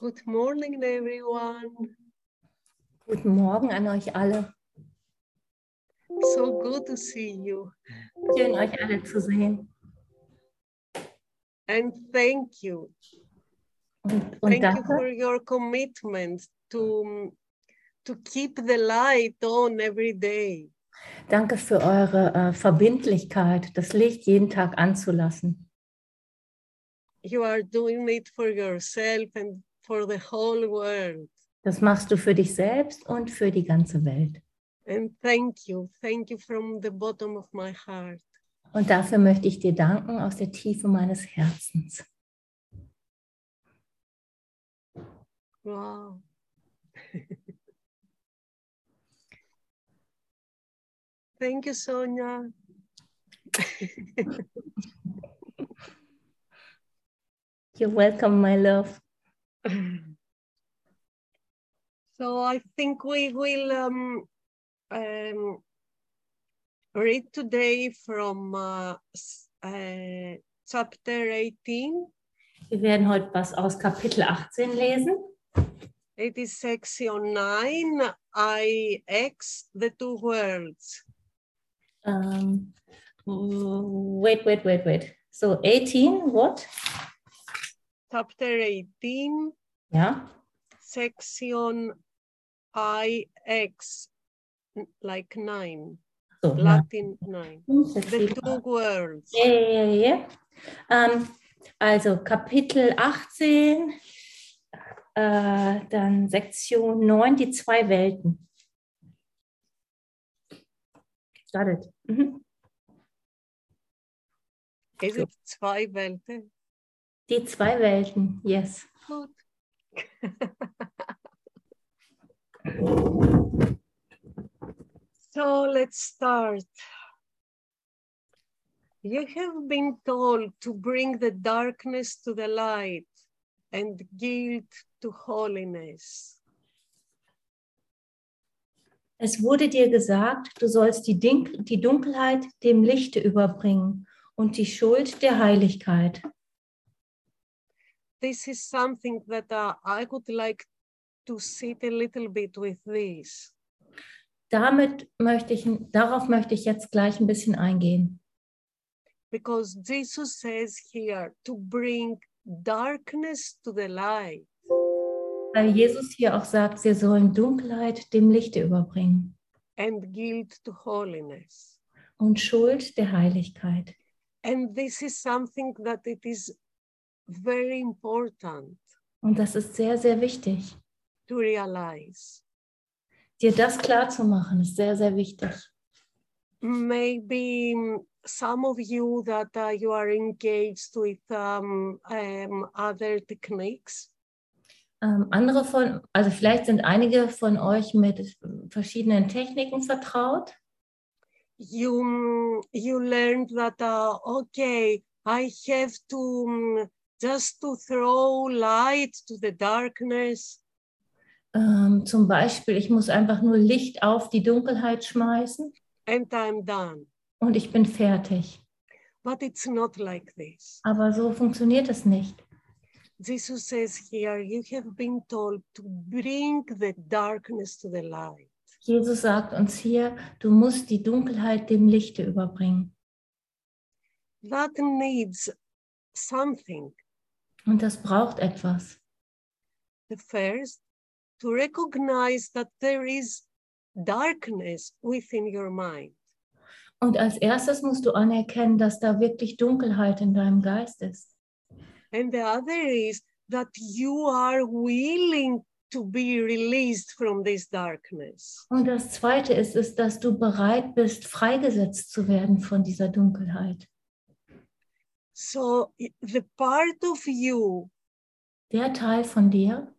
Good morning, everyone. Guten Morgen an euch alle. So good to see you. Schön, euch alle zu sehen. And thank you. Und, und Thank you for danke, your commitment to, to keep the light on every day. danke für eure äh, Verbindlichkeit, das Licht jeden Tag anzulassen. You are doing it for yourself and for the whole world. Das machst du für dich selbst und für die ganze Welt. And thank you. Thank you from the bottom of my heart. Und dafür möchte ich dir danken aus der Tiefe meines Herzens. Wow. Thank you, Sonia. You're welcome, my love. So I think we will um, um, read today from uh, uh, chapter 18. Wir werden heute was aus Kapitel 18 lesen. It is section 9, IX, the two worlds. Ähm, wait, wait, wait, wait. So 18, what? Chapter 18, Ja, section IX, like 9, so. Latin 9. Fünf, sechs, The two. Ja, ja, ja, ja. Ähm, also Kapitel 18, äh, dann Sektion 9, die zwei Welten. Startet. Mhm. Is it zwei Welten? Die zwei Welten, yes. Gut. so let's start. You have been told to bring the darkness to the light and guilt to holiness. Es wurde dir gesagt, du sollst die, Dink die Dunkelheit dem Lichte überbringen und die Schuld der Heiligkeit. This is something that uh, I would like to sit a little bit with this. Damit möchte ich, darauf möchte ich jetzt gleich ein bisschen eingehen. Because Jesus says here to bring darkness to the light. Weil Jesus hier auch sagt, wir sollen Dunkelheit dem Lichte überbringen and guilt to holiness. und Schuld der Heiligkeit. And this is something that it is very important Und das ist sehr, sehr wichtig. to realize. Dir das klar zu machen, ist sehr, sehr wichtig. Maybe some of you that uh, you are engaged with um, um, other techniques, Ähm, andere von, also vielleicht sind einige von euch mit verschiedenen Techniken vertraut. you you learned that uh, okay, I have to just to throw light to the darkness. Ähm, zum Beispiel, ich muss einfach nur Licht auf die Dunkelheit schmeißen And I'm done. und ich bin fertig. But it's not like this. Aber so funktioniert es nicht. Jesus says here, you have been told to bring the darkness to the light. Jesus sagt uns hier, du musst die Dunkelheit dem Lichte überbringen. That needs something. Und das braucht etwas. The first, to recognize that there is darkness within your mind. Und als erstes musst du anerkennen, dass da wirklich Dunkelheit in deinem Geist ist. And the other is that you are willing to be released from this darkness. Und das Zweite ist, ist, dass du bereit bist, freigesetzt zu werden von dieser Dunkelheit. So the part of you Der Teil von dir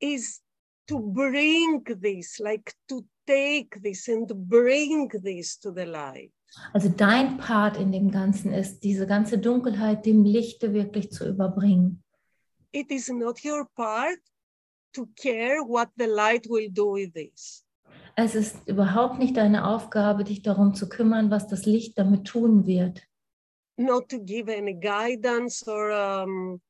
is to bring this, like to take this and bring this to the light. Also dein Part in dem Ganzen ist, diese ganze Dunkelheit dem Lichte wirklich zu überbringen. It is not your part to care what the light will do with this. Es ist überhaupt nicht deine Aufgabe, dich darum zu kümmern, was das Licht damit tun wird. Not to give any guidance or um,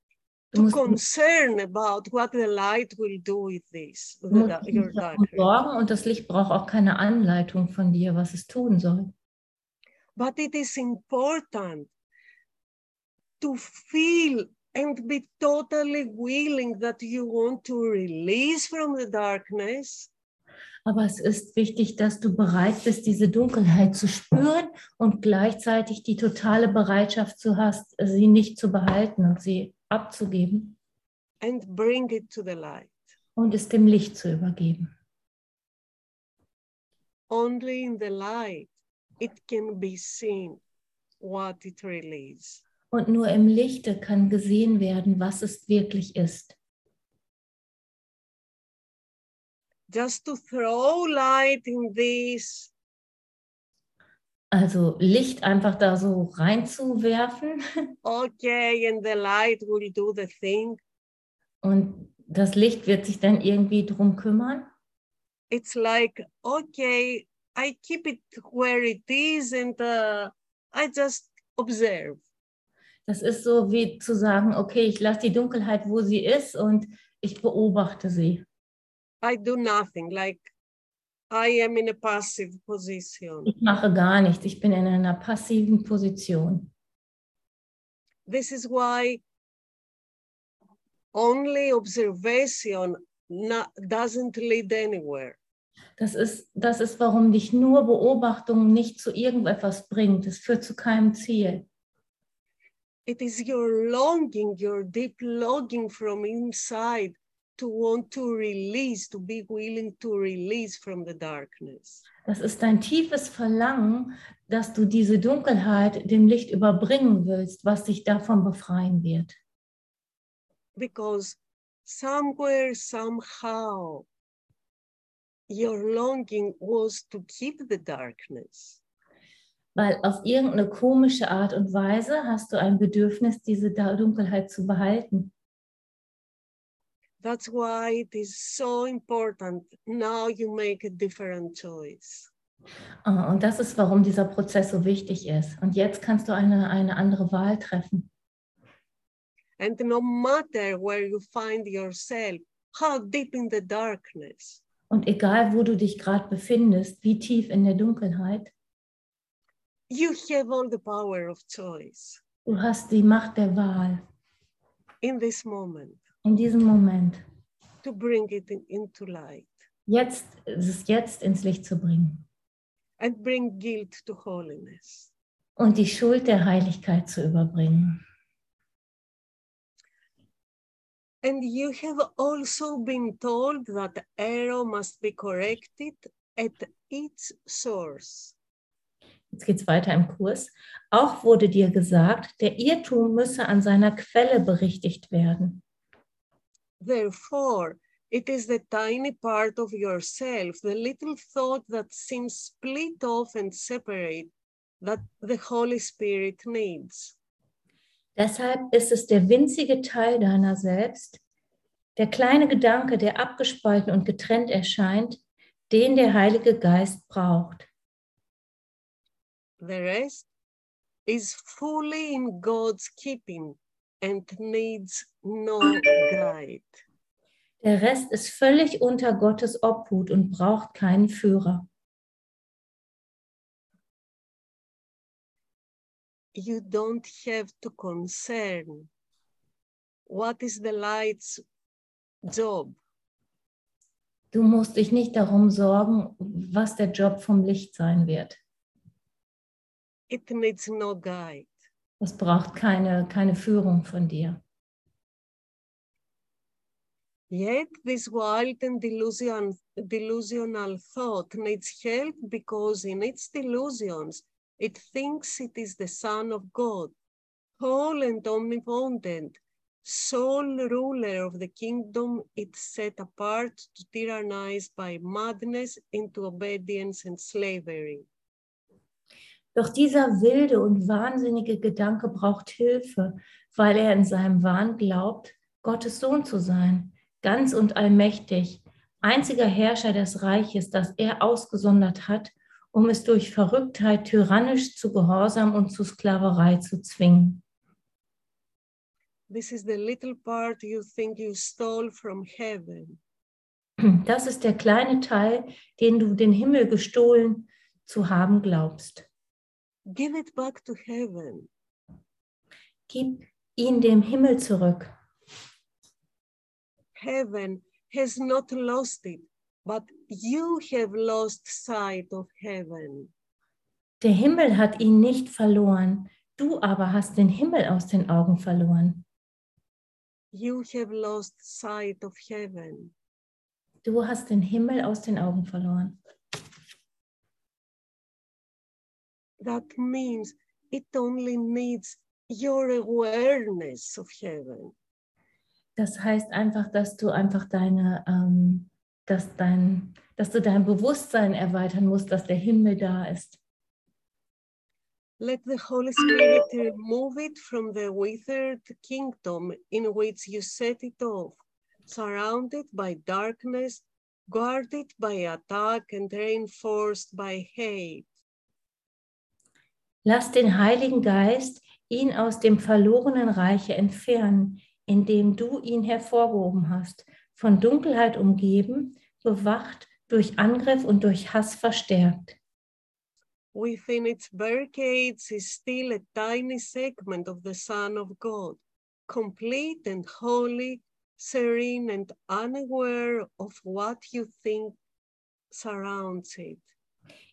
to concern about what the light will do with this, du the, musst da- dich your nicht darum darkness. sorgen und das Licht braucht auch keine Anleitung von dir, was es tun soll. But it is important to feel and be totally willing that you want to release from the darkness Aber es ist wichtig, dass du bereit bist, diese Dunkelheit zu spüren und gleichzeitig die totale Bereitschaft zu hast, sie nicht zu behalten und sie abzugeben and bring it to the light. und es dem Licht zu übergeben. Only in the light it can be seen what it really is. Und nur im Lichte kann gesehen werden, was es wirklich ist. Just to throw light in this Also Licht einfach da so reinzuwerfen okay, and the light will do the thing. und das Licht wird sich dann irgendwie drum kümmern. It's like, okay, I keep it where it is and uh, I just observe. Das ist so wie zu sagen, okay, ich lasse die Dunkelheit, wo sie ist und ich beobachte sie. I do nothing, like I am in a passive position. Ich mache gar nichts. Ich bin in einer passiven Position. This is why only observation doesn't lead anywhere. Das ist, das ist, warum dich nur Beobachtung nicht zu irgendetwas bringt. Es führt zu keinem Ziel. It is your longing, your deep longing from inside to want to release, to be willing to release from the darkness. Das ist dein tiefes Verlangen, dass du diese Dunkelheit dem Licht überbringen willst, was dich davon befreien wird. Because somewhere, somehow, your longing was to keep the darkness. Weil auf irgendeine komische Art und Weise hast du ein Bedürfnis, diese Dunkelheit zu behalten. That's why it is so important. Now you make a different choice. Ah, Und das ist, warum dieser Prozess so wichtig ist. Und jetzt kannst du eine, eine andere Wahl treffen. And no matter where you find yourself, how deep in the darkness, Und egal, wo du dich gerade befindest, wie tief in der Dunkelheit, you have all the power of choice du hast die Macht der Wahl in this moment in diesem Moment. to bring it in- into light Jetzt ist es jetzt ins Licht zu bringen and bring guilt to holiness. und die Schuld der Heiligkeit zu überbringen. And you have also been told that error must be corrected at its source. Jetzt geht es weiter im Kurs. Auch wurde dir gesagt, der Irrtum müsse an seiner Quelle berichtigt werden. Therefore, it is the tiny part of yourself, the little thought that seems split off and separate, that the Holy Spirit needs. Deshalb ist es der winzige Teil deiner selbst, der kleine Gedanke, der abgespalten und getrennt erscheint, den der Heilige Geist braucht. The rest is fully in God's keeping and needs no guide. Der Rest ist völlig unter Gottes Obhut und braucht keinen Führer. You don't have to concern what is the light's job. Du musst dich nicht darum sorgen, was der Job vom Licht sein wird. It needs no guide. Es braucht keine, keine Führung von dir. Yet this wild and delusion, delusional thought needs help because in its delusions it thinks it is the Son of God, whole and omnipotent, sole ruler of the kingdom it set apart to tyrannize by madness into obedience and slavery. Doch dieser wilde und wahnsinnige Gedanke braucht Hilfe, weil er in seinem Wahn glaubt, Gottes Sohn zu sein, ganz und allmächtig, einziger Herrscher des Reiches, das er ausgesondert hat, um es durch Verrücktheit tyrannisch zu Gehorsam und zu Sklaverei zu zwingen. This is the little part you think you stole from heaven. Das ist der kleine Teil, den du den Himmel gestohlen zu haben glaubst. Give it back to heaven. Gib ihn dem Himmel zurück. Heaven has not lost it, but you have lost sight of heaven. Der Himmel hat ihn nicht verloren, du aber hast den Himmel aus den Augen verloren. You have lost sight of heaven. Du hast den Himmel aus den Augen verloren. That means it only needs your awareness of heaven. Das heißt einfach, dass du einfach deine, ähm, dass dein, dass du dein Bewusstsein erweitern musst, dass der Himmel da ist. Let the Holy Spirit remove it from the withered kingdom in which you set it off, surrounded by darkness, guarded by attack, and reinforced by hate. Lass den Heiligen Geist ihn aus dem verlorenen Reiche entfernen, indem du ihn hervorgehoben hast, von Dunkelheit umgeben, bewacht, durch Angriff und durch Hass verstärkt. Within its barricades is still a tiny segment of the Son of God, complete and holy, serene and unaware of what you think surrounds it.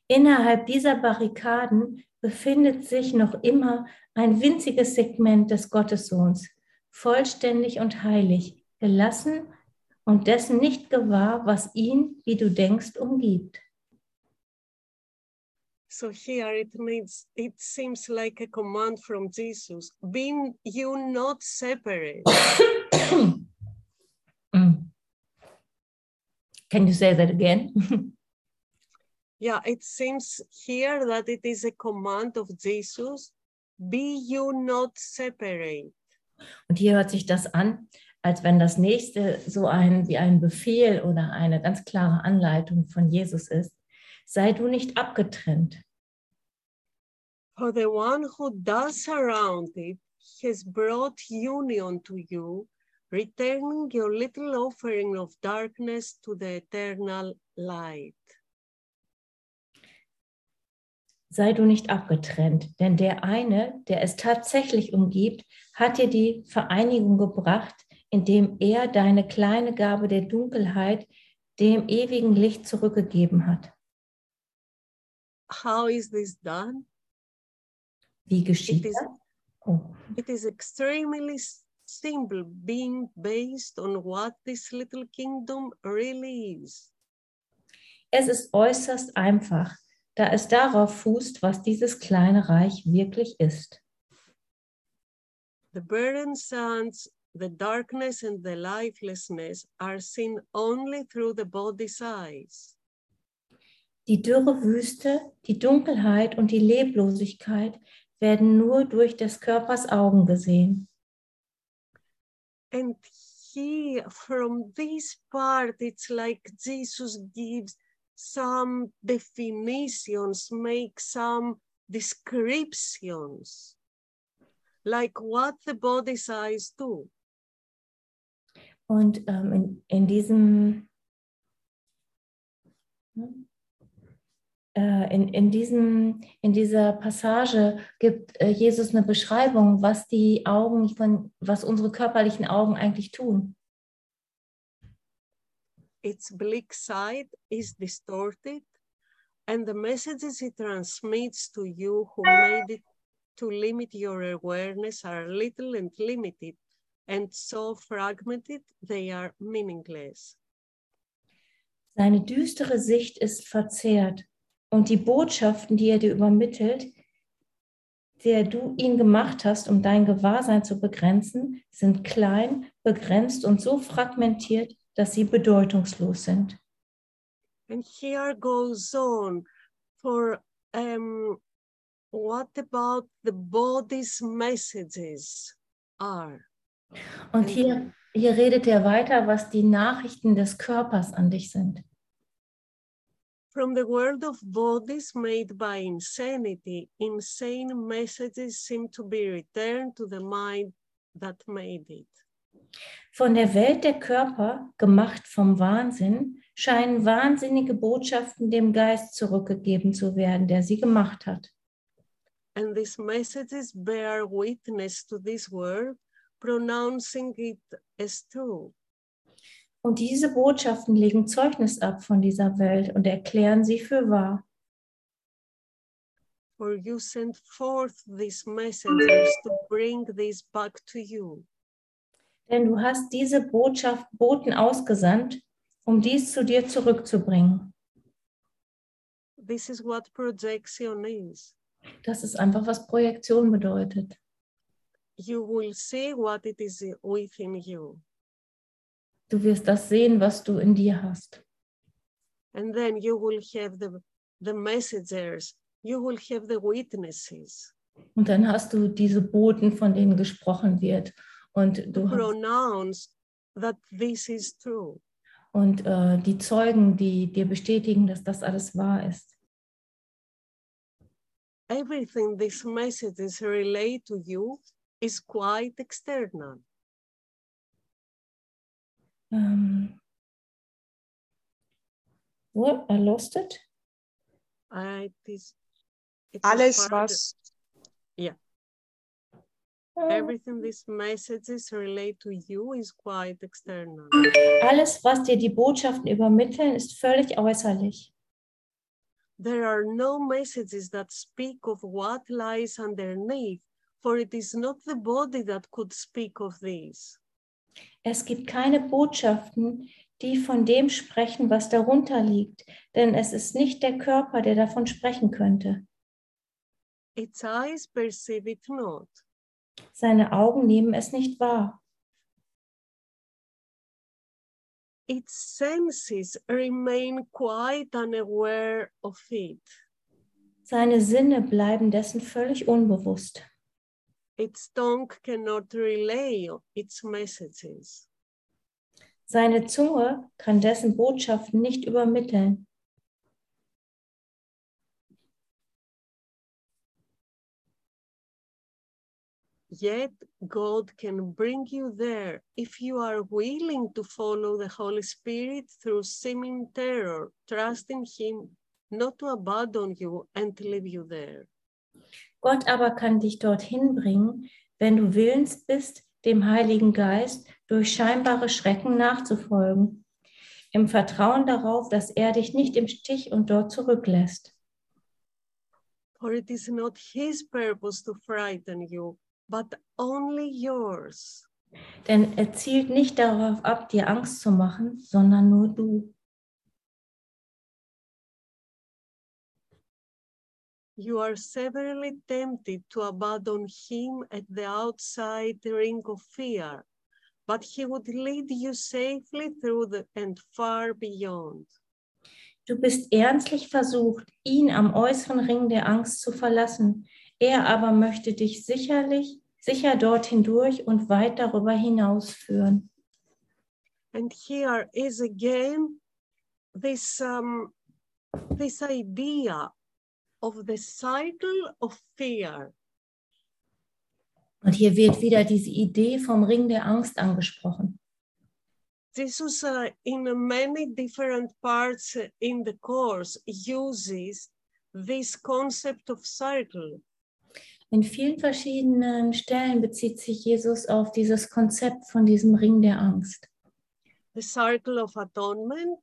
Innerhalb dieser Barrikaden befindet sich noch immer ein winziges Segment des Gottessohns, vollständig und heilig, gelassen und dessen nicht gewahr, was ihn, wie du denkst, umgibt. So here it needs, it seems like a command from Jesus, being you not separate. Mm. Can you say that again? Yeah, it seems here that it is a command of Jesus, be you not separate. Und hier hört sich das an, als wenn das nächste so ein wie ein Befehl oder eine ganz klare Anleitung von Jesus ist. Sei du nicht abgetrennt. For the one who does surround it has brought union to you, returning your little offering of darkness to the eternal light. Sei du nicht abgetrennt, denn der eine, der es tatsächlich umgibt, hat dir die Vereinigung gebracht, indem er deine kleine Gabe der Dunkelheit dem ewigen Licht zurückgegeben hat. How is this done? Wie geschieht It is- das? Oh. It is extremely simple, being based on what this little kingdom really is. Es ist äußerst einfach, da es darauf fußt, was dieses kleine Reich wirklich ist. The burdened sands, the darkness, and the lifelessness are seen only through the body's eyes. Die dürre Wüste, die Dunkelheit und die Leblosigkeit werden nur durch des Körpers Augen gesehen. And here, from this part, it's like Jesus gives some definitions, make some descriptions, like what the body's eyes do. Und ähm, in, in diesem äh, in, in, diesem, in dieser Passage gibt äh, Jesus eine Beschreibung, was die Augen von, was unsere körperlichen Augen eigentlich tun. Its bleak side is distorted, and the messages it transmits to you who made it to limit your awareness are little and limited, and so fragmented they are meaningless. Seine düstere Sicht ist verzerrt und die Botschaften, die er dir übermittelt, der du ihn gemacht hast, um dein Gewahrsein zu begrenzen, sind klein, begrenzt und so fragmentiert, dass sie bedeutungslos sind. And here goes on for um, what about the body's messages are? Und hier, hier redet er weiter, was die Nachrichten des Körpers an dich sind. From the world of bodies made by insanity, insane messages seem to be returned to the mind that made it. Von der Welt der Körper, gemacht vom Wahnsinn, scheinen wahnsinnige Botschaften dem Geist zurückgegeben zu werden, der sie gemacht hat. And these messages bear witness to this word, pronouncing it as true. Und diese Botschaften legen Zeugnis ab von dieser Welt und erklären sie für wahr. For you sent forth these messengers to bring this back to you. Denn du hast diese Botschaft Boten ausgesandt, um dies zu dir zurückzubringen. This is what projection is. Das ist einfach, was Projektion bedeutet. You will see what it is within you. Du wirst das sehen, was du in dir hast. And then you will have the, the messengers, you will have the witnesses, Und dann hast du diese Boten, von denen gesprochen wird. Und du hast, pronounce that this is true. und äh, die Zeugen, die dir bestätigen, dass das alles wahr ist. Everything these messages relate to you is quite external. Ähm, what? I lost it. It is, it is Alles, was Äh, Everything these messages relate to you is quite external. Alles, was dir die Botschaften übermitteln, ist völlig äußerlich. There are no messages that speak of what lies underneath, for it is not the body that could speak of this. Es gibt keine Botschaften, die von dem sprechen, was darunter liegt, denn es ist nicht der Körper, der davon sprechen könnte. Its eyes perceive it not. Seine Augen nehmen es nicht wahr. Its senses remain quite unaware of it. Seine Sinne bleiben dessen völlig unbewusst. Its tongue cannot relay its messages. Seine Zunge kann dessen Botschaften nicht übermitteln. Yet God can bring you there if you are willing to follow the Holy Spirit through seeming terror, trusting Him not to abandon you and leave you there. Gott aber kann dich dorthin bringen, wenn du willens bist, dem Heiligen Geist durch scheinbare Schrecken nachzufolgen, im Vertrauen darauf, dass er dich nicht im Stich und dort zurücklässt. For it is not His purpose to frighten you, but only yours. Denn er zielt nicht darauf ab, dir Angst zu machen, sondern nur du. You are severely tempted to abandon Him at the outside ring of fear, but He would lead you safely through the and far beyond. Du bist ernstlich versucht, ihn am äußeren Ring der Angst zu verlassen. Er aber möchte dich sicherlich, sicher dorthin durch und weit darüber hinaus führen. And here is again this um, this idea of the cycle of fear. Und hier wird wieder diese Idee vom Ring der Angst angesprochen. Jesus, uh, in many different parts in the course, uses this concept of cycle. In vielen verschiedenen Stellen bezieht sich Jesus auf dieses Konzept von diesem Ring der Angst. The cycle of atonement,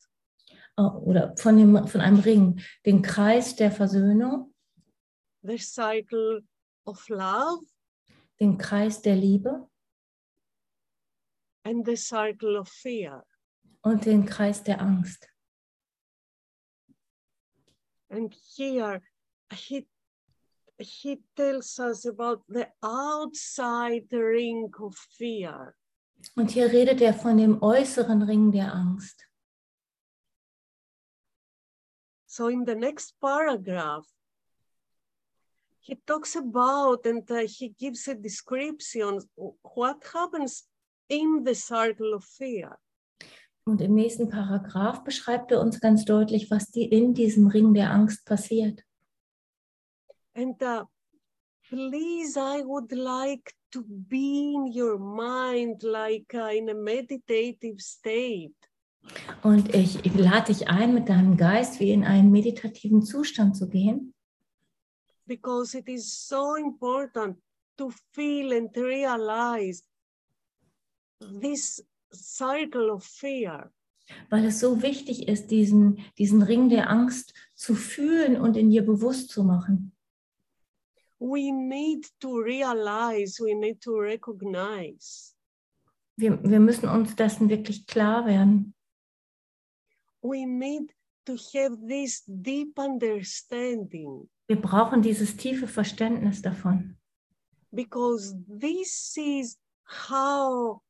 Oh, Oder von, dem, von einem Ring, den Kreis der Versöhnung, the cycle of love, den Kreis der Liebe and the cycle of fear. und den Kreis der Angst. And here he, he tells us about the outside ring of fear. Und hier redet er von dem äußeren Ring der Angst. So in the next paragraph, he talks about and uh, he gives a description of what happens in the circle of fear. Und im nächsten Paragraph beschreibt er uns ganz deutlich, was die in diesem Ring der Angst passiert. And uh, please, I would like to be in your mind like uh, in a meditative state. Und ich, ich lade dich ein, mit deinem Geist wie in einen meditativen Zustand zu gehen, because it is so important to feel and realize this cycle of fear. weil es so wichtig ist, diesen, diesen Ring der Angst zu fühlen und in dir bewusst zu machen. We need to realize, we need to recognize, Wir, wir müssen uns dessen wirklich klar werden. we need to have this deep understanding. Wir brauchen dieses tiefe Verständnis davon, because this is how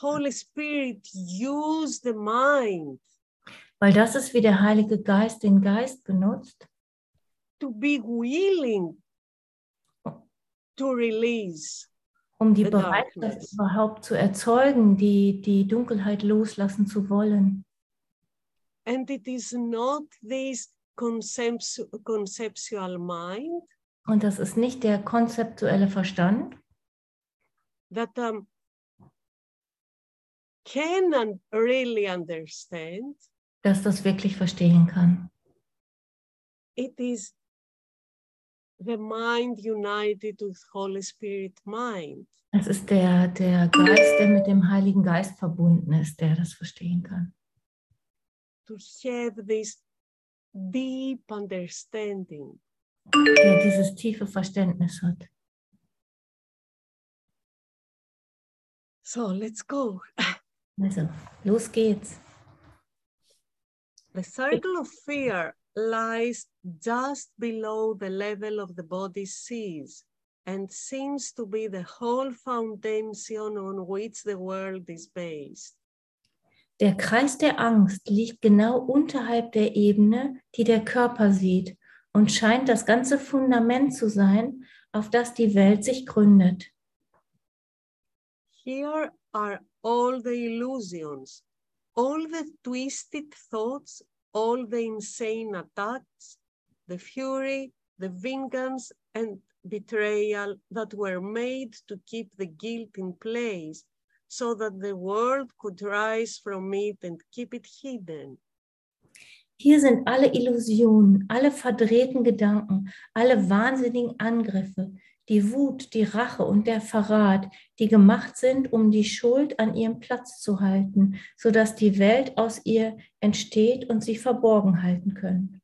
Holy Spirit use the mind weil das ist, wie der Heilige Geist den Geist benutzt, to be willing to release. um die The Bereitschaft überhaupt zu erzeugen, die, die Dunkelheit loslassen zu wollen. And it is not this conceptu- conceptual mind Und das ist nicht der konzeptuelle Verstand, that um, can un- really understand. dass das wirklich verstehen kann. It is the mind united with Holy Spirit mind. Es ist der, der Geist, der mit dem Heiligen Geist verbunden ist, der das verstehen kann. to have this deep understanding. Der dieses tiefe Verständnis hat. So let's go. Also, los geht's. The circle of fear lies just below the level of the body sees and seems to be the whole foundation on which the world is based. Der Kreis der Angst liegt genau unterhalb der Ebene, die der Körper sieht und scheint das ganze Fundament zu sein, auf das die Welt sich gründet. Here are all the illusions, all the twisted thoughts, all the insane attacks, the fury, the vengeance, and betrayal that were made to keep the guilt in place so that the world could rise from it and keep it hidden. Hier sind alle Illusionen, alle verdrehten Gedanken, alle wahnsinnigen Angriffe, die Wut, die Rache und der Verrat, die gemacht sind, um die Schuld an ihrem Platz zu halten, sodass die Welt aus ihr entsteht und sie verborgen halten können,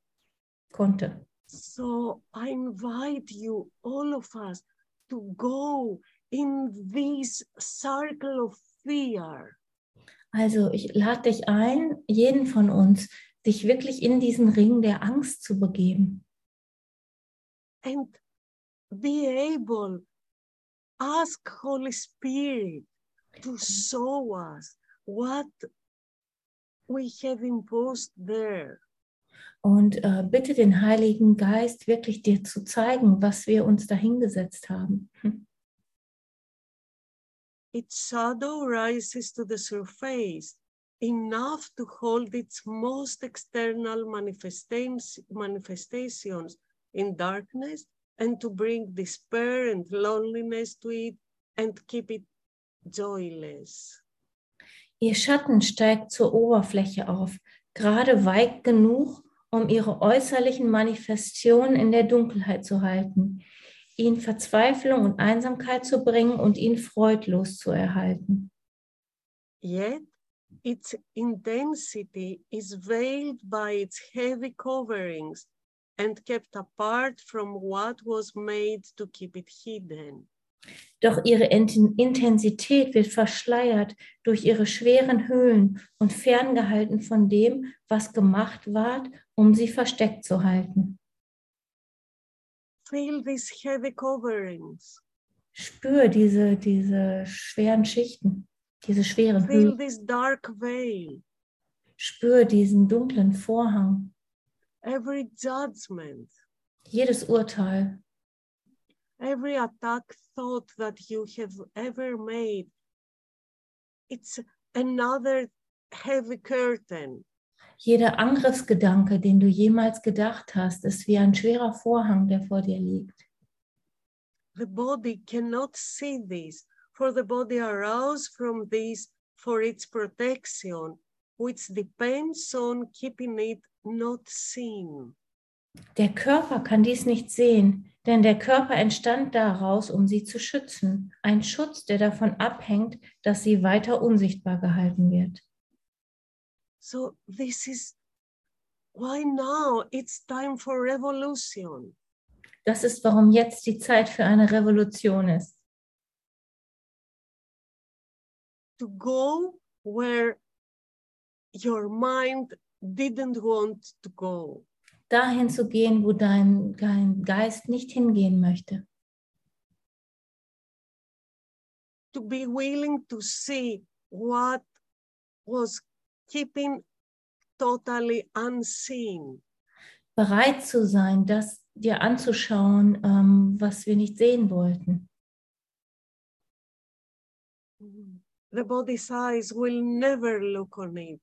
konnte. So I invite you, all of us, to go in this circle of fear. Also ich lade dich ein, jeden von uns, sich wirklich in diesen Ring der Angst zu begeben and be able ask holy spirit to show us what we have imposed there und äh, bitte den Heiligen Geist wirklich dir zu zeigen, was wir uns dahingesetzt haben. Hm. its shadow rises to the surface enough to hold its most external manifestation- manifestations in darkness and to bring despair and loneliness to it and keep it joyless. Ihr Schatten steigt zur Oberfläche auf, gerade weit genug, um ihre äußerlichen Manifestationen in der Dunkelheit zu halten, ihn Verzweiflung und Einsamkeit zu bringen und ihn freudlos zu erhalten. Yet its intensity is veiled by its heavy coverings and kept apart from what was made to keep it hidden. Doch ihre Int- Intensität wird verschleiert durch ihre schweren Höhlen und ferngehalten von dem, was gemacht ward, um sie versteckt zu halten. Feel these heavy coverings, Spür diese, diese schweren Schichten, diese schweren feel Höhlen. this dark veil, Spür diesen dunklen Vorhang, every judgment, jedes Urteil, every attack thought that you have ever made. It's another heavy curtain. jeder Angriffsgedanke, den du jemals gedacht hast, ist wie ein schwerer Vorhang, der vor dir liegt. the body cannot see this, for the body aroused from this for its protection, which depends on keeping it not seen. Der Körper kann dies nicht sehen, denn der Körper entstand daraus, um sie zu schützen. Ein Schutz, der davon abhängt, dass sie weiter unsichtbar gehalten wird. So this is why now it's time for revolution. Das ist, warum jetzt die Zeit für eine Revolution ist. To go where your mind didn't want to go. Dahin zu gehen, wo dein, dein Geist nicht hingehen möchte. To be willing to see what was keeping totally unseen. Bereit zu sein, das dir anzuschauen, ähm, was wir nicht sehen wollten. The body's eyes will never look on it.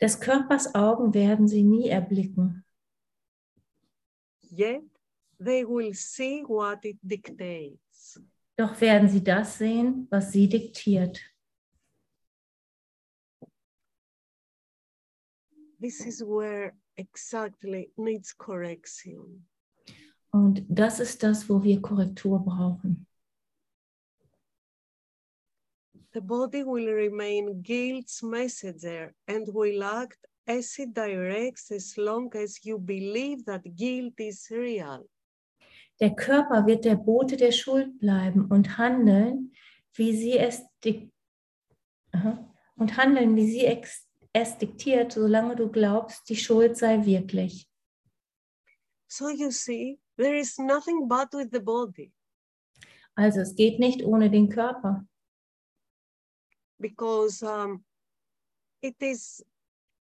Des Körpers Augen werden sie nie erblicken. Yet they will see what it dictates. Doch werden sie das sehen, was sie diktiert. This is where exactly needs correction. Und das ist das, wo wir Korrektur brauchen. The body will remain guilt's messenger and will act as it directs as long as you believe that guilt is real. Der Körper wird der Bote der Schuld bleiben und handeln, wie sie es, und handeln, wie sie es diktiert, solange du glaubst, die Schuld sei wirklich. So you see, there is nothing but with the body Also es geht nicht ohne den Körper, because um, it is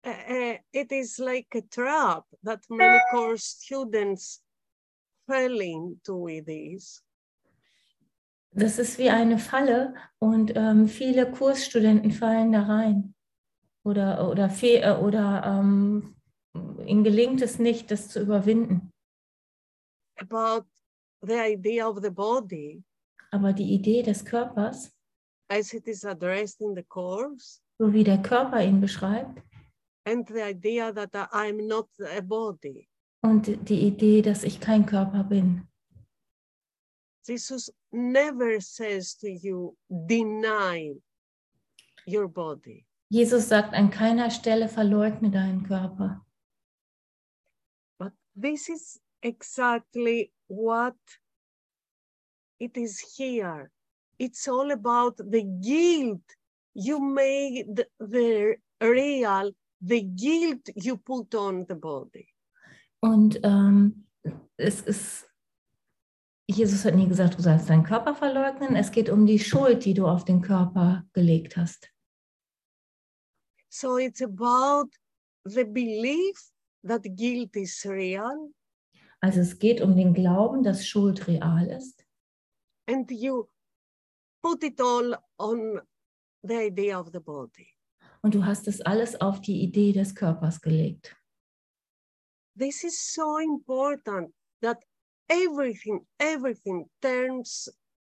uh, it is like a trap that many course students fell into with this. das ist wie eine Falle und ähm, viele Kursstudenten fallen da rein. Oder, oder, äh, oder ähm, ihnen gelingt es nicht, das zu überwinden. about the idea of the body Aber die Idee des Körpers, as it is addressed in the course so wie der Körper ihn beschreibt, and the idea that I'm not a body. und die Idee, dass ich kein Körper bin. Jesus never says to you, deny your body. Jesus sagt an keiner Stelle, verleugne deinen Körper. But this is exactly what it is here. It's all about the guilt you made the real, the guilt you put on the body. Und ähm, es ist, Jesus hat nie gesagt, du sollst deinen Körper verleugnen. Es geht um die Schuld, die du auf den Körper gelegt hast. So it's about the belief that guilt is real Also es geht um den Glauben, dass Schuld real ist. and you put it all on the idea of the body. Und du hast es alles auf die Idee des Körpers gelegt. This is so important that everything, everything turns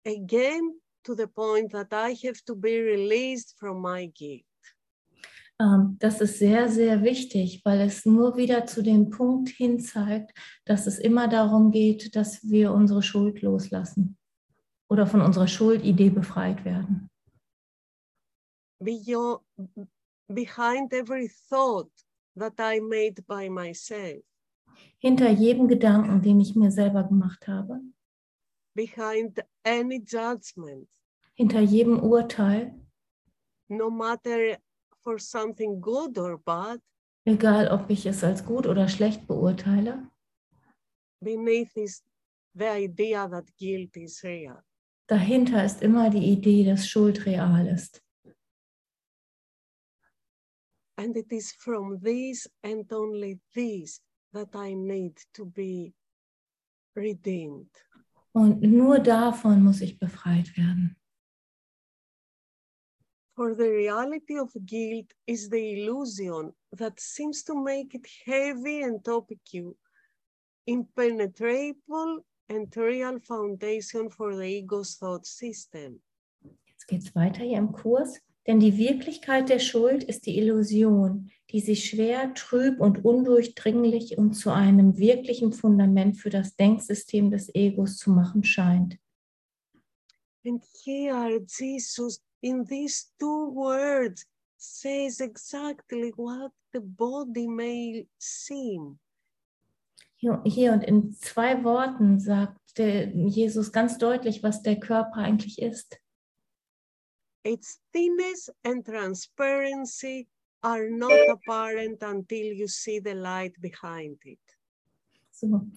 again to the point that I have to be released from my guilt. Ähm, das ist sehr, sehr wichtig, weil es nur wieder zu dem Punkt hin zeigt, dass es immer darum geht, dass wir unsere Schuld loslassen oder von unserer Schuldidee befreit werden. Beyond, behind every thought that I made by myself, Hinter jedem Gedanken, den ich mir selber gemacht habe, behind any judgment, hinter jedem Urteil, no matter for something good or bad, egal ob ich es als gut oder schlecht beurteile, beneath is the idea that guilt is real. Dahinter ist immer die Idee, dass Schuld real ist. And it is from this and only this that I need to be redeemed. Und nur davon muss ich befreit werden. For the reality of guilt is the illusion that seems to make it heavy and opaque, impenetrable and real foundation for the ego's thought system. Jetzt geht es weiter hier im Kurs. Denn die Wirklichkeit der Schuld ist die Illusion, die sich schwer, trüb und undurchdringlich und zu einem wirklichen Fundament für das Denksystem des Egos zu machen scheint. And here Jesus, in these two words, says exactly what the body may seem. Hier, und in zwei Worten sagt Jesus ganz deutlich, was der Körper eigentlich ist. Its thinness and transparency are not apparent until you see the light behind it. So.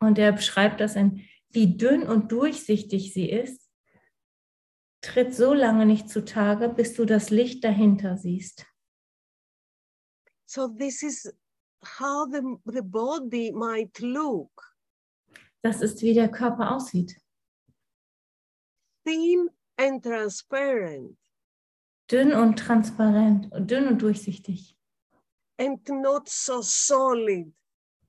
Und er beschreibt das in, wie dünn und durchsichtig sie ist, tritt so lange nicht zutage, bis du das Licht dahinter siehst. So this is how the, the body might look. Das ist, wie der Körper aussieht. Thin and transparent Dünn und transparent, dünn und durchsichtig. and not so solid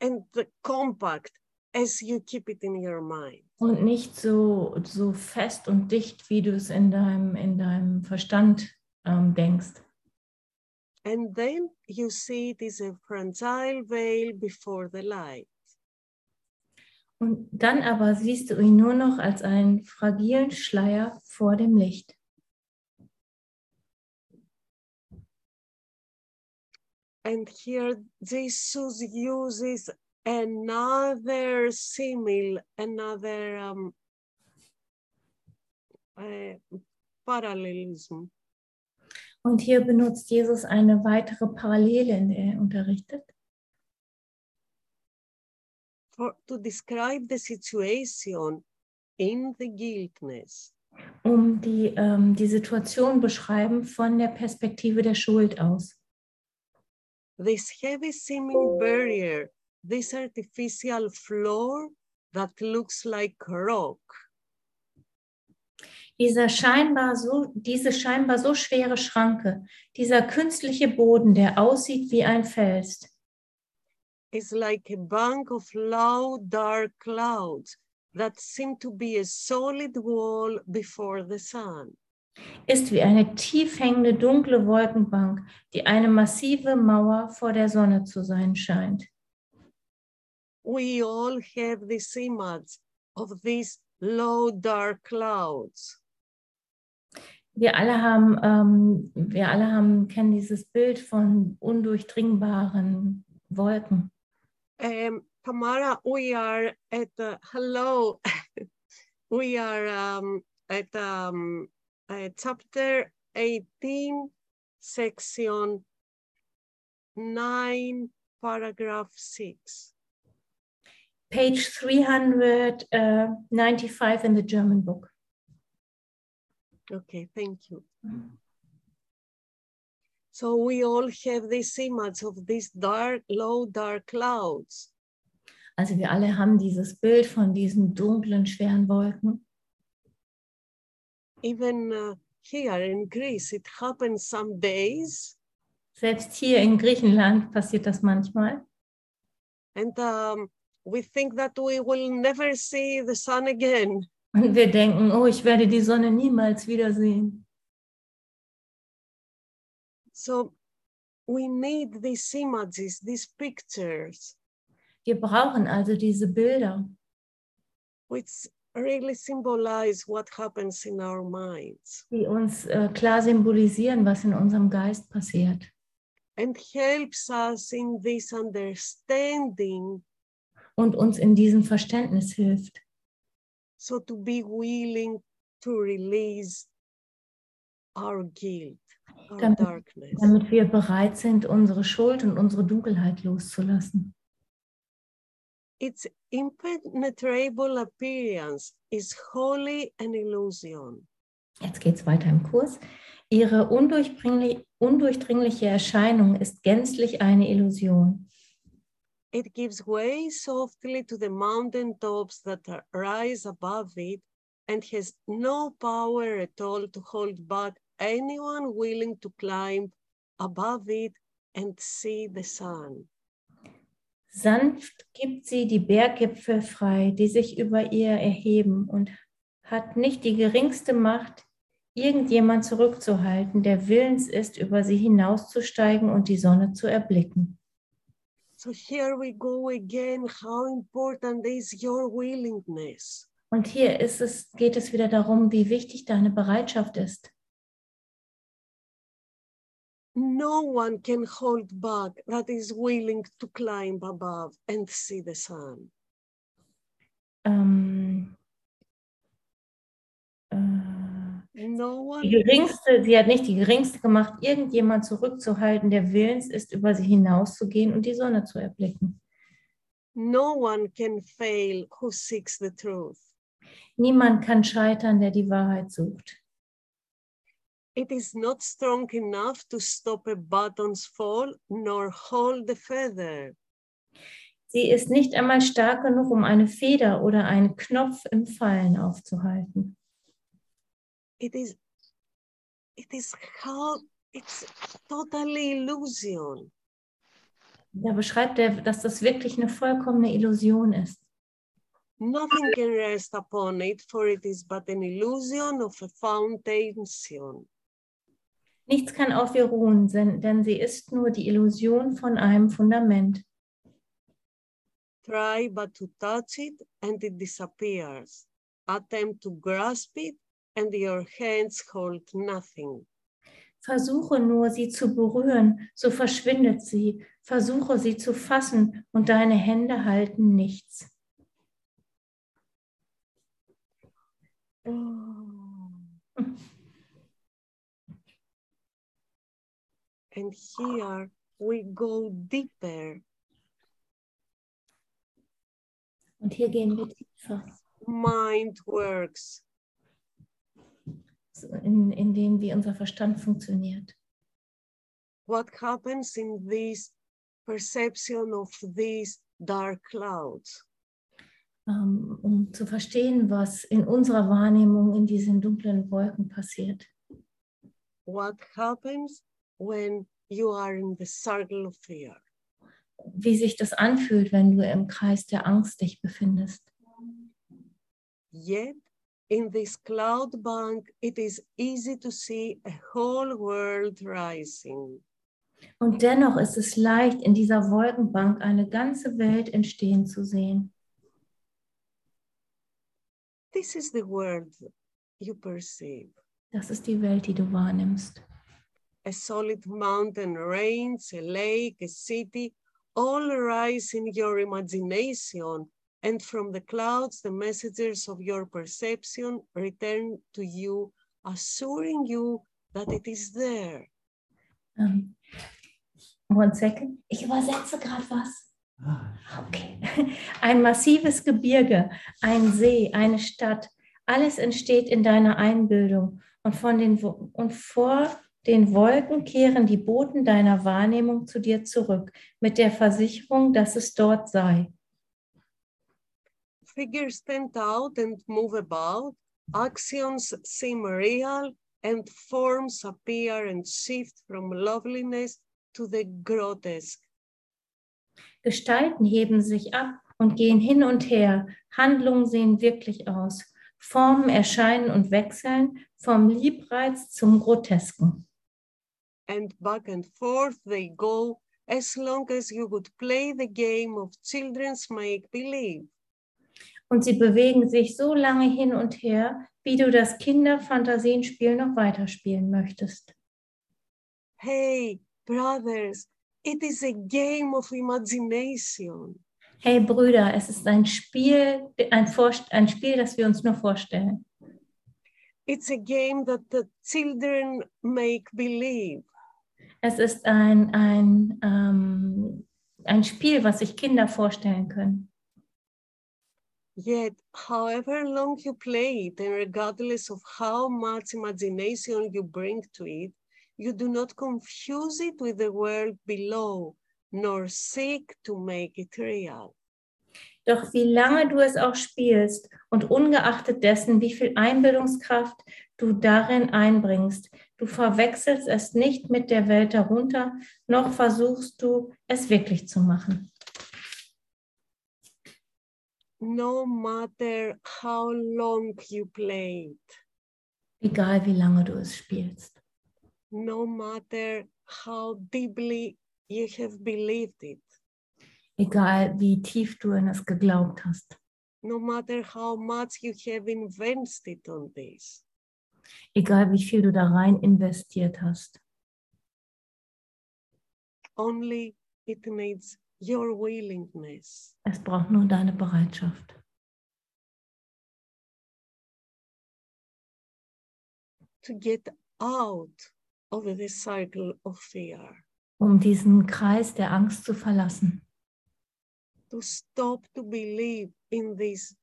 and compact as you keep it in your mind. Und nicht so, so fest und dicht, wie du es in deinem, in deinem Verstand ähm, denkst. And then you see it is a fragile veil before the light. Und dann aber siehst du ihn nur noch als einen fragilen Schleier vor dem Licht. And here Jesus uses another simile, another um, uh, parallelism. Und hier benutzt Jesus eine weitere Parallele, in der er unterrichtet, for, to describe the situation in the guiltness. um die, ähm, die Situation beschreiben von der Perspektive der Schuld aus. This heavy seeming barrier, this artificial floor that looks like rock, Dieser scheinbar so, diese scheinbar so schwere Schranke, dieser künstliche Boden, der aussieht wie ein Fels, is like a bank of low, dark clouds that seem to be a solid wall before the sun. ist wie eine tief hängende dunkle Wolkenbank, die eine massive Mauer vor der Sonne zu sein scheint. We all have this image of these low, dark clouds. Wir alle haben, ähm, wir alle haben, kennen dieses Bild von undurchdringbaren Wolken. Um, Tamara, we are at uh, hello. we are um, at um, uh, chapter 18, section 9, paragraph 6. Page 395 in the German book. Okay, thank you. So we all have this image of these dark, low, dark clouds. Also wir alle haben dieses Bild von diesen dunklen, schweren Wolken. Even uh, here in Greece, it happens some days, Selbst hier in Griechenland passiert das manchmal. and um, we think that we will never see the sun again. Und wir denken, oh, ich werde die Sonne niemals wiedersehen. So we need these images, these pictures, Wir brauchen also diese Bilder, which really symbolize what happens in our minds die uns äh, klar symbolisieren, was in unserem Geist passiert. and helps us in this understanding und uns in diesem Verständnis hilft, so to be willing to release our guilt, our Damit- darkness. damit wir bereit sind, unsere Schuld und unsere Dunkelheit loszulassen. Its impenetrable appearance is wholly an illusion. Jetzt geht es weiter im Kurs. Ihre undurchdringli- undurchdringliche Erscheinung ist gänzlich eine Illusion. It gives way softly to the mountain tops that rise above it and has no power at all to hold back anyone willing to climb above it and see the sun. Sanft gibt sie die Berggipfel frei, die sich über ihr erheben und hat nicht die geringste Macht, irgendjemand zurückzuhalten, der willens ist, über sie hinauszusteigen und die Sonne zu erblicken. So here we go again. How important is your willingness? Und hier ist es, geht es wieder darum, wie wichtig deine Bereitschaft ist. No one can hold back that is willing to climb above and see the sun. Ähm, äh, No die geringste, sie hat nicht die geringste gemacht, irgendjemand zurückzuhalten, der willens ist, über sie hinauszugehen und die Sonne zu erblicken. no one can fail who seeks the truth. Niemand kann scheitern, der die Wahrheit sucht. It is not strong enough to stop a button's fall nor hold the feather. Sie ist nicht einmal stark genug, um eine Feder oder einen Knopf im Fallen aufzuhalten. It is it is how it's totally illusion. Da beschreibt er, dass das wirklich eine vollkommene Illusion ist. Nothing can rest upon it, for it is but an illusion of a foundation. Nichts kann auf ihr ruhen, denn denn sie ist nur die Illusion von einem Fundament. Try but to touch it, and it disappears. Attempt to grasp it, and your hands hold nothing. Versuche nur, sie zu berühren, so verschwindet sie. Versuche sie zu fassen und deine Hände halten nichts. And here we go deeper. Und hier gehen wir tiefer, Mind works. In, in dem, wie unser Verstand funktioniert. What happens in this perception of these dark clouds? ähm, um zu verstehen, was in unserer Wahrnehmung in diesen dunklen Wolken passiert. What happens when you are in the circle of fear? Wie sich das anfühlt, wenn du im Kreis der Angst dich befindest. Yet, in this cloud bank, it is easy to see a whole world rising. Und dennoch ist es leicht, in dieser Wolkenbank eine ganze Welt entstehen zu sehen. This is the world you perceive. Das ist die Welt, die du wahrnimmst. A solid mountain range, a lake, a city, all rise in your imagination. And from the clouds, the messengers of your perception return to you, assuring you that it is there. Ähm, one second. Ich übersetze gerade was. Okay. Ein massives Gebirge, ein See, eine Stadt, alles entsteht in deiner Einbildung und, von den, und vor den Wolken kehren die Boten deiner Wahrnehmung zu dir zurück mit der Versicherung, dass es dort sei. Figures stand out and move about, actions seem real, and forms appear and shift from loveliness to the grotesque. Gestalten heben sich ab und gehen hin und her. Handlungen sehen wirklich aus. Formen erscheinen und wechseln vom Liebreiz zum Grotesken. and back and forth they go as long as you would play the game of children's make believe. Und sie bewegen sich so lange hin und her, wie du das Kinderfantasienspiel noch weiterspielen möchtest. Hey, brothers, it is a game of imagination. Hey Brüder, es ist ein Spiel, ein, Vorst ein Spiel, das wir uns nur vorstellen. It's a game that the children make believe. Es ist ein, ein, ähm, ein Spiel, was sich Kinder vorstellen können. Yet, however long you play it, and regardless of how much imagination you bring to it, you do not confuse it with the world below, nor seek to make it real. Doch wie lange du es auch spielst und ungeachtet dessen, wie viel Einbildungskraft du darin einbringst, du verwechselst es nicht mit der Welt darunter, noch versuchst du es wirklich zu machen. No matter how long you played, egal wie lange du es spielst, no matter how deeply you have believed it, egal wie tief du in es geglaubt hast, no matter how much you have invested on this. egal wie viel du da rein investiert hast. Only it needs your willingness. Es braucht nur deine Bereitschaft, to get out of the cycle of fear, um diesen Kreis der Angst zu verlassen, to stop to believe in this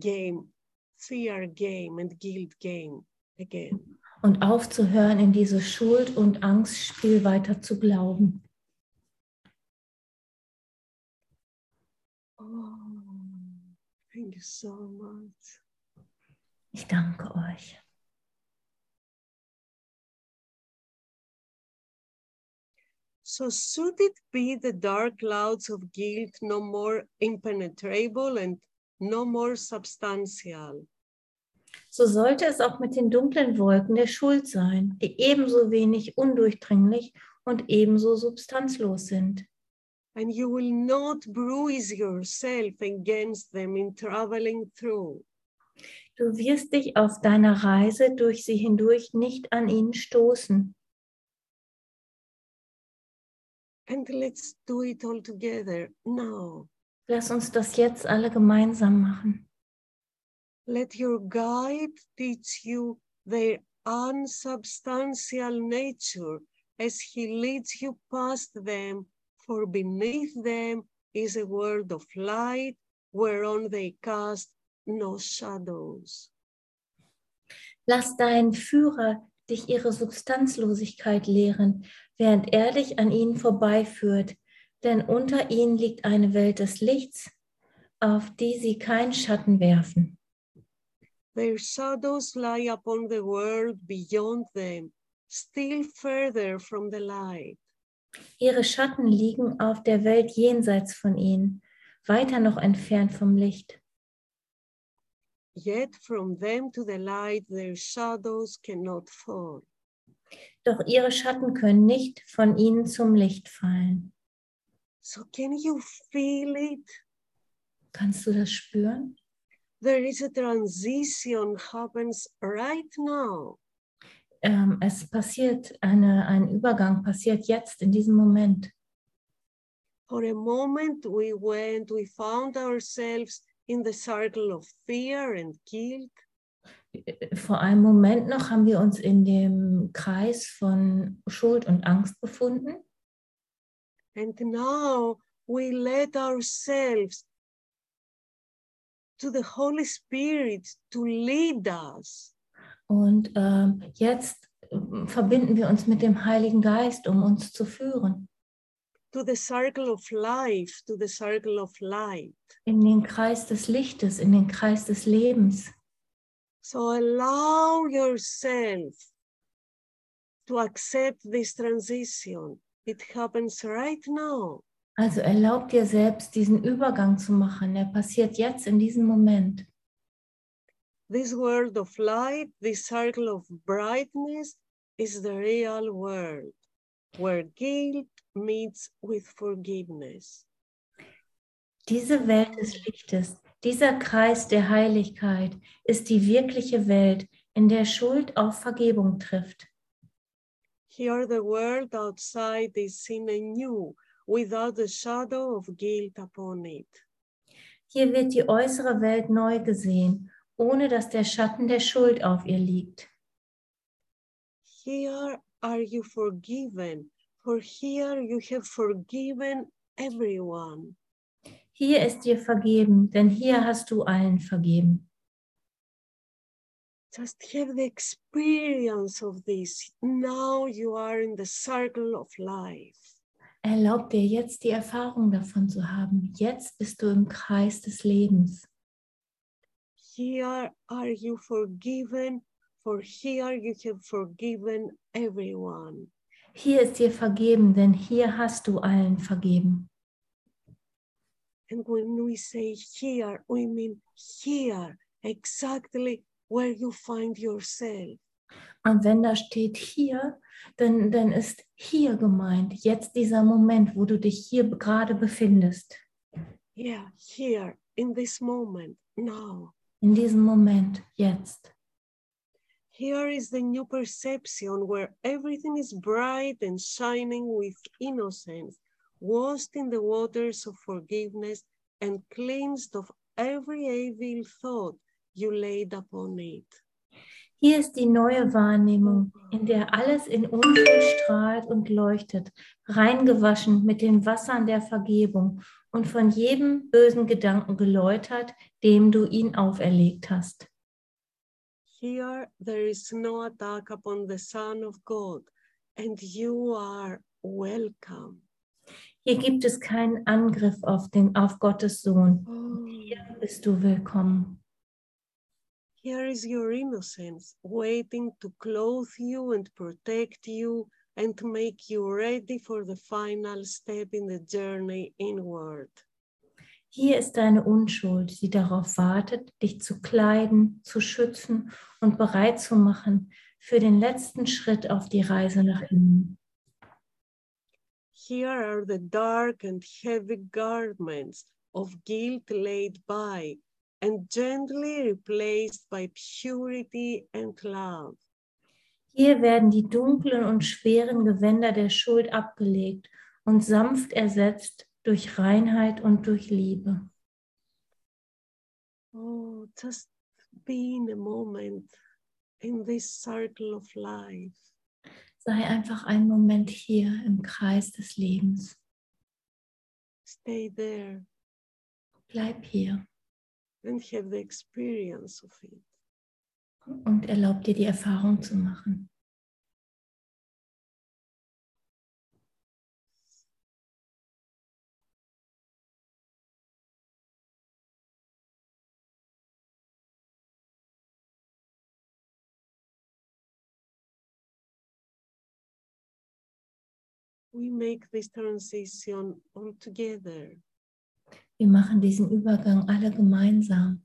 game, fear game and guilt game again. und aufzuhören, in dieses Schuld- und Angstspiel weiter zu glauben. Thank you so much. Ich danke euch. So, should it be the dark clouds of guilt no more impenetrable and no more substantial? So sollte es auch mit den dunklen Wolken der Schuld sein, die ebenso wenig undurchdringlich und ebenso substanzlos sind. And you will not bruise yourself against them in traveling through. Du wirst dich auf deiner Reise durch sie hindurch nicht an ihnen stoßen. And let's do it all together now. Lass uns das jetzt alle gemeinsam machen. Let your guide teach you their unsubstantial nature as he leads you past them, for beneath them is a world of light whereon they cast no shadows. Lass deinen Führer dich ihre Substanzlosigkeit lehren, während er dich an ihnen vorbeiführt, denn unter ihnen liegt eine Welt des Lichts, auf die sie keinen Schatten werfen. Their shadows lie upon the world beyond them, still further from the light. Ihre Schatten liegen auf der Welt jenseits von ihnen, weiter noch entfernt vom Licht. Yet from them to the light, their shadows cannot fall. Doch ihre Schatten können nicht von ihnen zum Licht fallen. So, can you feel it? Kannst du das spüren? There is a transition happens right now. Ähm, es passiert, eine, ein Übergang passiert jetzt in diesem Moment. For a moment, we went, we found ourselves in the circle of fear and guilt. Vor einem Moment noch haben wir uns in dem Kreis von Schuld und Angst befunden. And now we let ourselves to the Holy Spirit to lead us. Und ähm, jetzt ähm, verbinden wir uns mit dem Heiligen Geist, um uns zu führen. to the circle of life, to the circle of light. In den Kreis des Lichtes, in den Kreis des Lebens. So allow yourself to accept this transition. It happens right now. Also erlaub dir selbst, diesen Übergang zu machen. Er passiert jetzt in diesem Moment. This world of light, this circle of brightness is the real world where guilt meets with forgiveness. Diese Welt des Lichtes, dieser Kreis der Heiligkeit ist die wirkliche Welt, in der Schuld auf Vergebung trifft. Here, the world outside is seen anew without the shadow of guilt upon it. Hier wird die äußere Welt neu gesehen, ohne dass der Schatten der Schuld auf ihr liegt. Here are you forgiven, for here you have forgiven everyone. Hier ist dir vergeben, denn hier hast du allen vergeben. Just have the experience of this. Now you are in the circle of life. Erlaub dir jetzt die Erfahrung davon zu haben. Jetzt bist du im Kreis des Lebens. Here are you forgiven, for here you have forgiven everyone. Hier ist dir vergeben, denn hier hast du allen vergeben. And when we say here, we mean here, exactly where you find yourself. Und wenn da steht hier, dann, dann ist hier gemeint, jetzt dieser Moment, wo du dich hier gerade befindest. Yeah, here, in this moment, now. In diesem Moment, jetzt. Here is the new perception where everything is bright and shining with innocence, washed in the waters of forgiveness and cleansed of every evil thought you laid upon it. Hier ist die neue Wahrnehmung, in der alles in Unschuld strahlt und leuchtet, reingewaschen mit den Wassern der Vergebung und von jedem bösen Gedanken geläutert, dem du ihn auferlegt hast. Here there is no attack upon the Son of God, and you are welcome. Hier gibt es keinen Angriff auf, den, auf Gottes Sohn. Oh, Hier bist du willkommen. Here is your innocence waiting to clothe you and protect you and make you ready for the final step in the journey inward. Hier ist deine Unschuld, die darauf wartet, dich zu kleiden, zu schützen und bereit zu machen für den letzten Schritt auf die Reise nach innen. Here are the dark and heavy garments of guilt laid by and gently replaced by purity and love. Hier werden die dunklen und schweren Gewänder der Schuld abgelegt und sanft ersetzt durch Reinheit und durch Liebe. Oh, just be in a moment in this circle of life. Sei einfach einen Moment hier im Kreis des Lebens. Stay there Bleib hier and have the experience of it. und erlaub dir die Erfahrung zu machen. We make this transition all together. Wir machen diesen Übergang alle gemeinsam.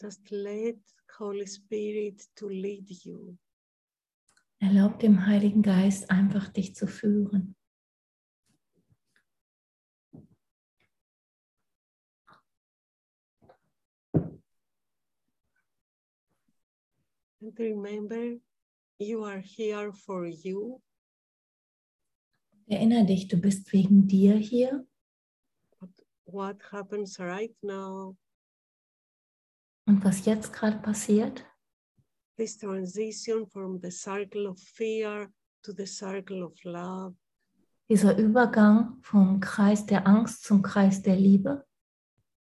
Just let Holy Spirit to lead you. Erlaub dem Heiligen Geist einfach dich zu führen. And remember, you are here for you, Erinnere dich, du bist wegen dir hier. what happens right now, Und was jetzt gerade passiert, this transition from the circle of fear to the circle of love, dieser Übergang vom Kreis der Angst zum Kreis der Liebe,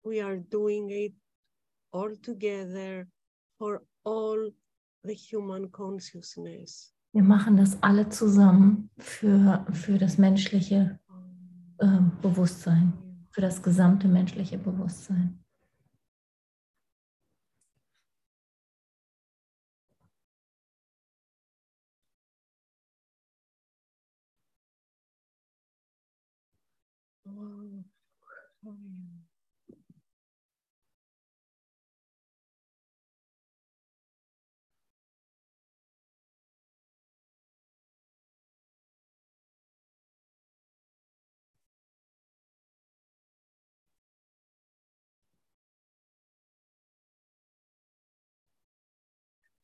we are doing it all together for all the human consciousness. Wir machen das alle zusammen für, für das menschliche äh, Bewusstsein, für das gesamte menschliche Bewusstsein.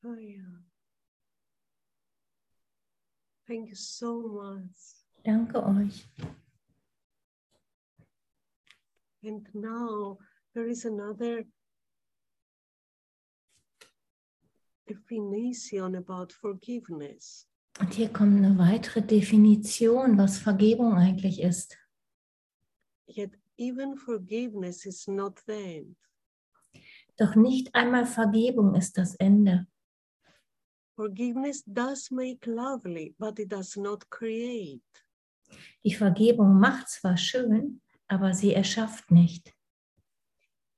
Oh, yeah. Thank you so much. Danke euch. And now there is another definition about forgiveness. Und hier kommt eine weitere Definition, was Vergebung eigentlich ist. Yet even forgiveness is not the end. Doch nicht einmal Vergebung ist das Ende. Forgiveness does make lovely, but it does not create. Die Vergebung macht zwar schön, aber sie erschafft nicht.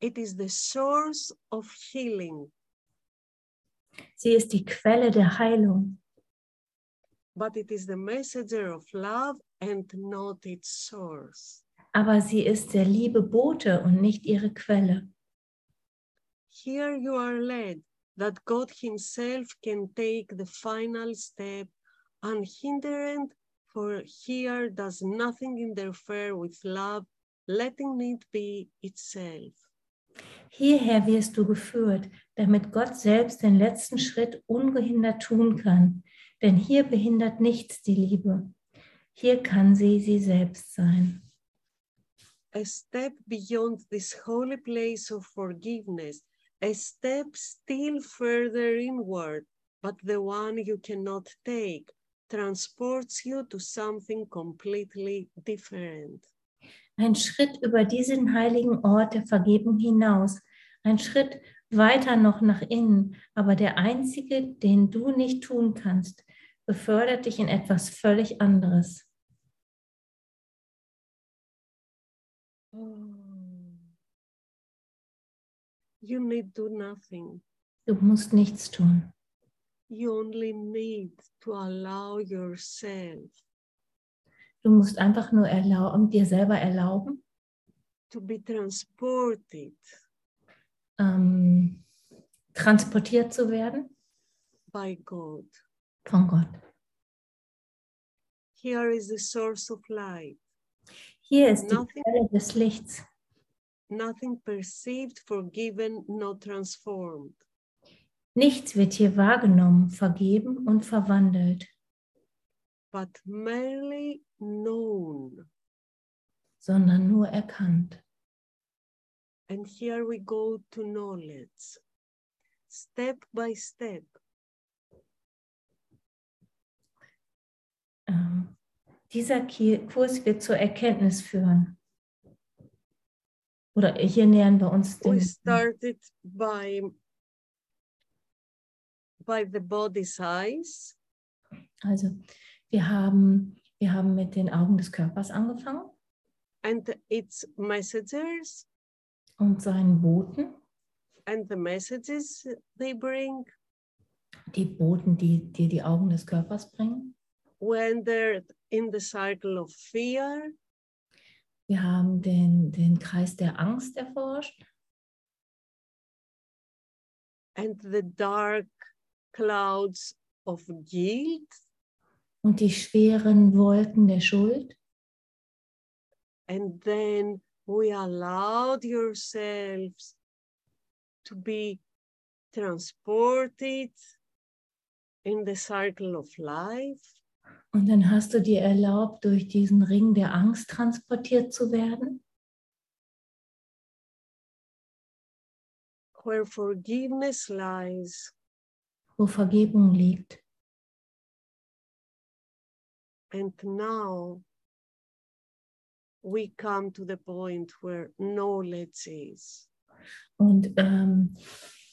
It is the source of healing, Sie ist die Quelle der Heilung, but it is the messenger of love and not its source. aber sie ist der Liebe Bote und nicht ihre Quelle. Here you are led that God Himself can take the final step unhindered, for here does nothing interfere with love, letting it be itself. Hierher wirst du geführt, damit Gott selbst den letzten Schritt ungehindert tun kann. Denn hier behindert nichts die Liebe. Hier kann sie sie selbst sein. A step beyond this holy place of forgiveness, a step still further inward, but the one you cannot take, transports you to something completely different. Ein Schritt über diesen heiligen Ort der Vergebung hinaus, ein Schritt weiter noch nach innen, aber der einzige, den du nicht tun kannst, befördert dich in etwas völlig anderes. You need do nothing. Du musst nichts tun. You only need to allow yourself Du musst einfach nur erlauben, dir selber erlauben, to be transported ähm, transportiert zu werden by God. von Gott. Here is the source of light. Hier ist die Nothing- Quelle des Lichts. Nothing perceived, forgiven, not transformed. Nichts wird hier wahrgenommen, vergeben und verwandelt, but merely known. sondern nur erkannt. And here we go to knowledge. Step by step, Ähm, dieser Kurs wird zur Erkenntnis führen. Oder hier nähern wir uns we dem. started by, by the body's eyes, Also wir haben, wir haben mit den Augen des Körpers angefangen and its messengers und seinen Boten, and the messages they bring. die Boten, die dir die Augen des Körpers bringen. We entered in the cycle of fear, Wir haben den, den Kreis der Angst erforscht. And the dark clouds of guilt. Und die schweren Wolken der Schuld. and then we allowed yourselves to be transported in the circle of life Und dann hast du dir erlaubt, durch diesen Ring der Angst transportiert zu werden, where forgiveness lies. Wo Vergebung liegt. and now we come to the point where knowledge is. Und ähm,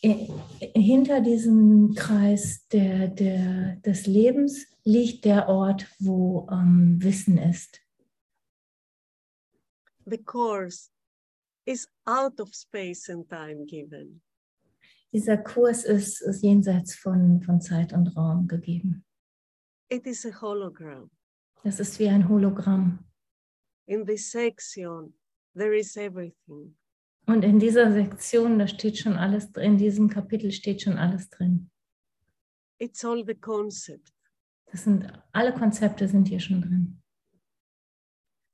hinter diesem Kreis der, der, des Lebens liegt der Ort, wo ähm, Wissen ist. the course is out of space and time given Dieser Kurs ist, ist jenseits von, von Zeit und Raum gegeben. it is a hologram Das ist wie ein Hologramm. in this section there is everything Und in dieser Sektion, da steht schon alles drin, in diesem Kapitel steht schon alles drin. it's all the concept Das sind, alle Konzepte sind hier schon drin.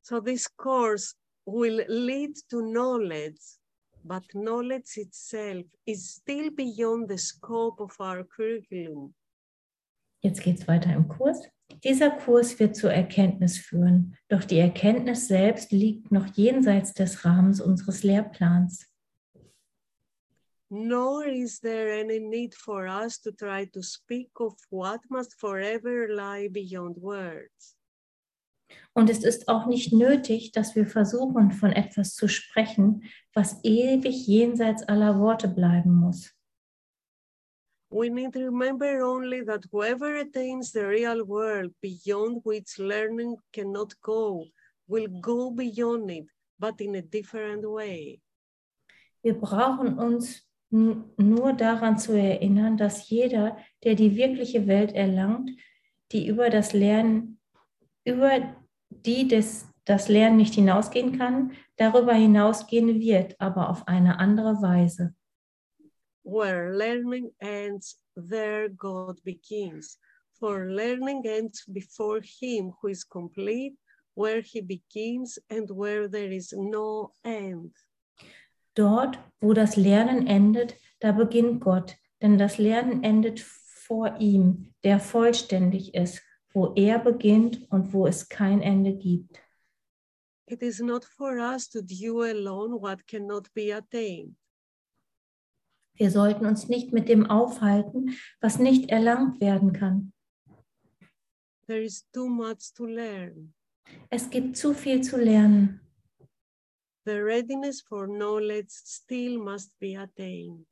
So this course will lead to knowledge, but knowledge itself is still beyond the scope of our curriculum. Jetzt geht es weiter im Kurs. Dieser Kurs wird zur Erkenntnis führen, doch die Erkenntnis selbst liegt noch jenseits des Rahmens unseres Lehrplans. Nor is there any need for us to try to speak of what must forever lie beyond words. Und es ist auch nicht nötig, dass wir versuchen, von etwas zu sprechen, was ewig jenseits aller Worte bleiben muss. We need to remember only that whoever attains the real world beyond which learning cannot go will go beyond it, but in a different way. Wir brauchen uns nur daran zu erinnern, dass jeder, der die wirkliche Welt erlangt, die über das Lernen, über die des, das Lernen nicht hinausgehen kann, darüber hinausgehen wird, aber auf eine andere Weise. Where learning ends, there God begins. For learning ends before him who is complete, where he begins and where there is no end. Dort, wo das Lernen endet, da beginnt Gott, denn das Lernen endet vor ihm, der vollständig ist, wo er beginnt und wo es kein Ende gibt. It is not for us to do alone what cannot be attained. Wir sollten uns nicht mit dem aufhalten, was nicht erlangt werden kann. There is too much to learn. Es gibt zu viel zu lernen. The readiness for knowledge still must be attained.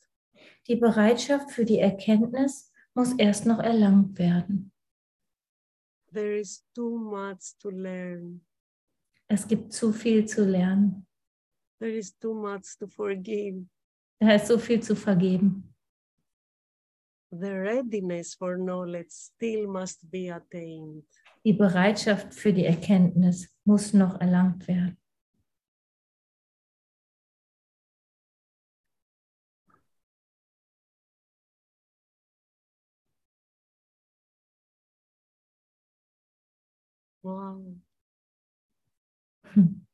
Die Bereitschaft für die Erkenntnis muss erst noch erlangt werden. There is too much to learn. Es gibt zu viel zu lernen. There is too much to forgive. Da ist so viel zu vergeben. The readiness for knowledge still must be attained. Die Bereitschaft für die Erkenntnis muss noch erlangt werden. Wow. Hm.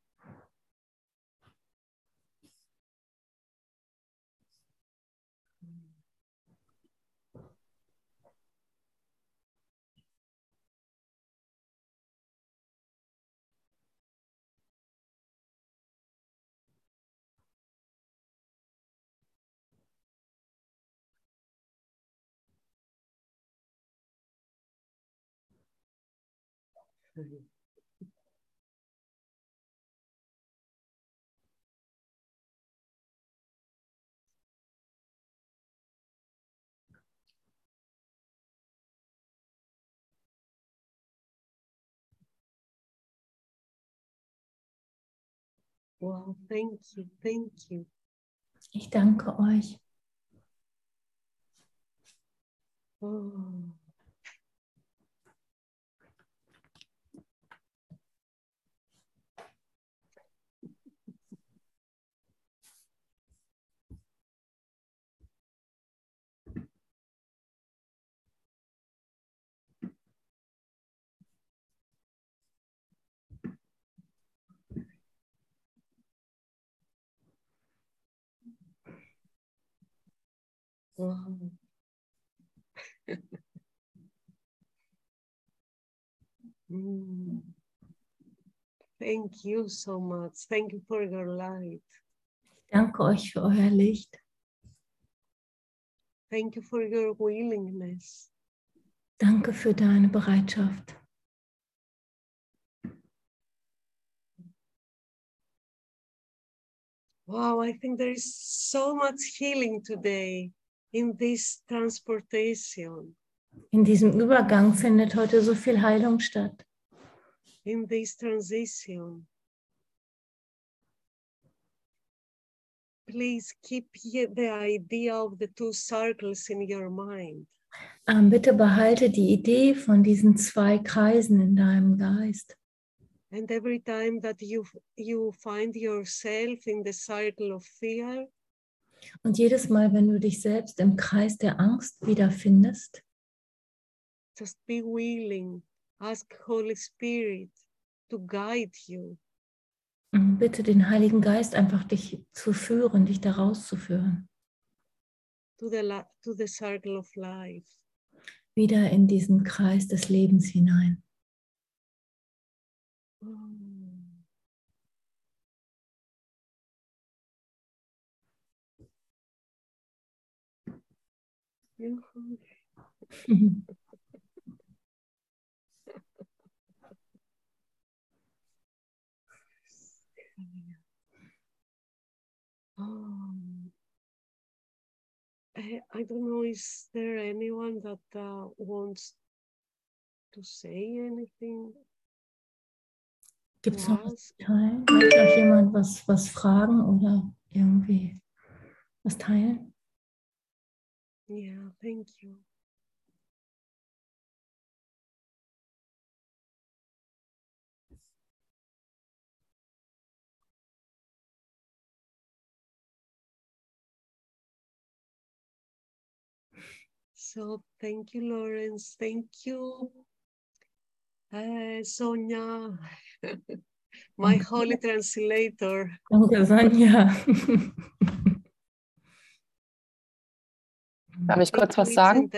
Wow, thank you, thank you. Ich danke euch. Oh. Wow. Mm. Thank you so much. Thank you for your light. Danke euch für euer Licht. Thank you for your willingness. Danke für deine Bereitschaft. Wow, I think there is so much healing today in this transportation, In diesem Übergang findet heute so viel Heilung statt. in this transition. Please keep the idea of the two circles in your mind. Ähm, bitte behalte die Idee von diesen zwei Kreisen in deinem Geist. And every time that you you find yourself in the circle of fear, Und jedes Mal, wenn du dich selbst im Kreis der Angst wiederfindest, just be willing. Ask Holy Spirit to guide you. ähm, bitte den Heiligen Geist einfach dich zu führen, dich da rauszuführen. to the to the circle of life. Wieder in diesen Kreis des Lebens hinein. Mm. Um, I, I don't know, is there anyone that uh, wants to say anything? Gibt es noch was teilen? Möchte noch jemand was, was fragen oder irgendwie was teilen? Yeah, thank you. So thank you, Lawrence. Thank you, uh, Sonia, my holy translator. Thank you, Sonia. Darf ich kurz was sagen?